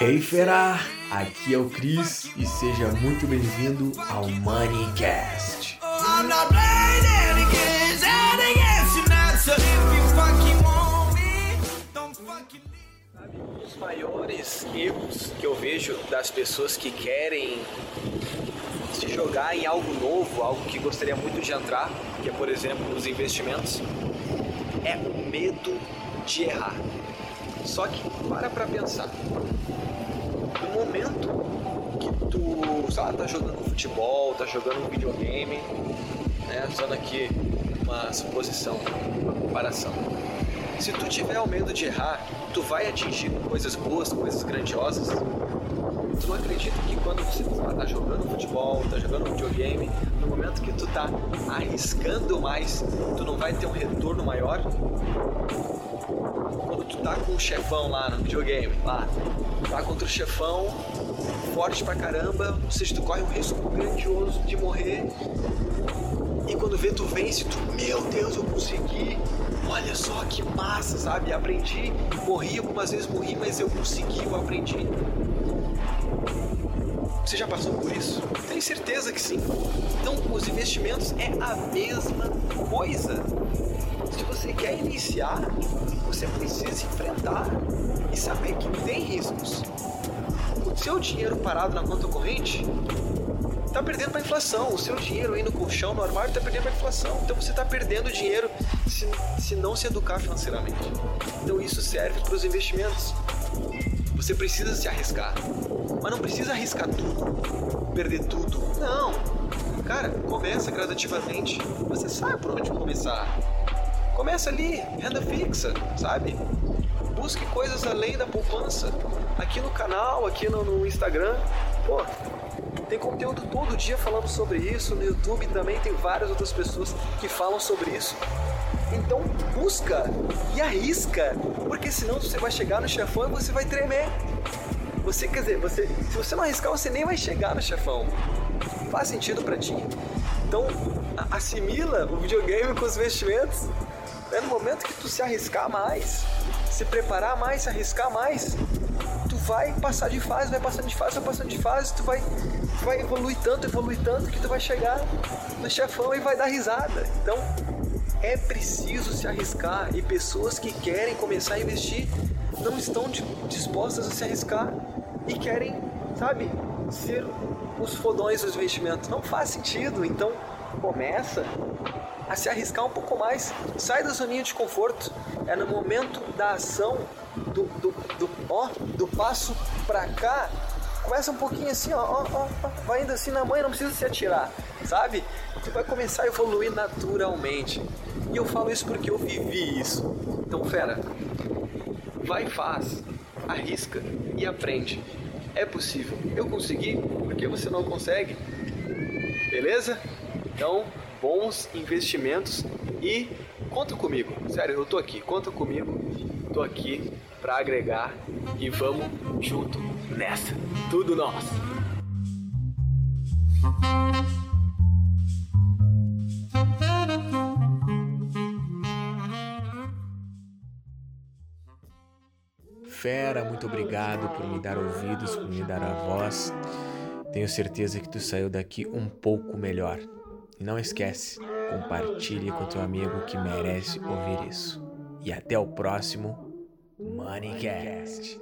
Hey fera, aqui é o Cris e seja muito bem-vindo ao Moneycast. Um dos maiores erros que eu vejo das pessoas que querem se jogar em algo novo, algo que gostaria muito de entrar, que é por exemplo os investimentos, é o medo de errar. Só que para pra pensar. No momento que tu, sei lá, tá jogando futebol, tá jogando um videogame, né, usando aqui uma suposição, uma comparação. Se tu tiver o medo de errar, tu vai atingir coisas boas, coisas grandiosas. Tu não acredita que quando você tá jogando futebol, tá jogando videogame, no momento que tu tá arriscando mais, tu não vai ter um retorno maior? Quando tu tá com o chefão lá no videogame, lá, tá contra o chefão, forte pra caramba, ou seja, tu corre um risco grandioso de morrer. E quando vê, tu vence, tu, meu Deus, eu consegui. Olha só que massa, sabe? Aprendi, morri algumas vezes, morri, mas eu consegui, eu aprendi. Você já passou por isso? Tenho certeza que sim. Então, os investimentos é a mesma coisa. Você quer iniciar, você precisa enfrentar e saber que tem riscos. O seu dinheiro parado na conta corrente está perdendo para a inflação. O seu dinheiro aí no colchão, no armário, está perdendo para a inflação. Então você está perdendo dinheiro se, se não se educar financeiramente. Então isso serve para os investimentos. Você precisa se arriscar. Mas não precisa arriscar tudo, perder tudo. Não. Cara, começa gradativamente. Você sabe por onde começar. Começa ali, renda fixa, sabe? Busque coisas além da poupança. Aqui no canal, aqui no, no Instagram, pô, tem conteúdo todo dia falando sobre isso. No YouTube também tem várias outras pessoas que falam sobre isso. Então busca e arrisca, porque senão você vai chegar no chefão e você vai tremer. Você quer dizer, você, se você não arriscar, você nem vai chegar no chefão. Faz sentido para ti? Então assimila o videogame com os investimentos. É no momento que tu se arriscar mais, se preparar mais, se arriscar mais, tu vai passar de fase, vai passando de fase, vai passando de fase, tu vai, tu vai evoluir tanto, evoluir tanto que tu vai chegar no chefão e vai dar risada. Então é preciso se arriscar e pessoas que querem começar a investir não estão dispostas a se arriscar e querem, sabe, ser os fodões dos investimentos. Não faz sentido. Então começa a se arriscar um pouco mais. Sai da zoninha de conforto. É no momento da ação, do, do, do, ó, do passo pra cá. Começa um pouquinho assim, ó, ó, ó, vai indo assim na mãe, não precisa se atirar, sabe? Tu vai começar a evoluir naturalmente. E eu falo isso porque eu vivi isso. Então, fera, vai e faz, arrisca e aprende. É possível. Eu consegui, porque você não consegue? Beleza? Então, bons investimentos e conta comigo. Sério, eu tô aqui, conta comigo. Tô aqui para agregar e vamos junto nessa. Tudo nosso. Fera, muito obrigado por me dar ouvidos, por me dar a voz. Tenho certeza que tu saiu daqui um pouco melhor. E não esquece, compartilhe com teu amigo que merece ouvir isso. E até o próximo Moneycast.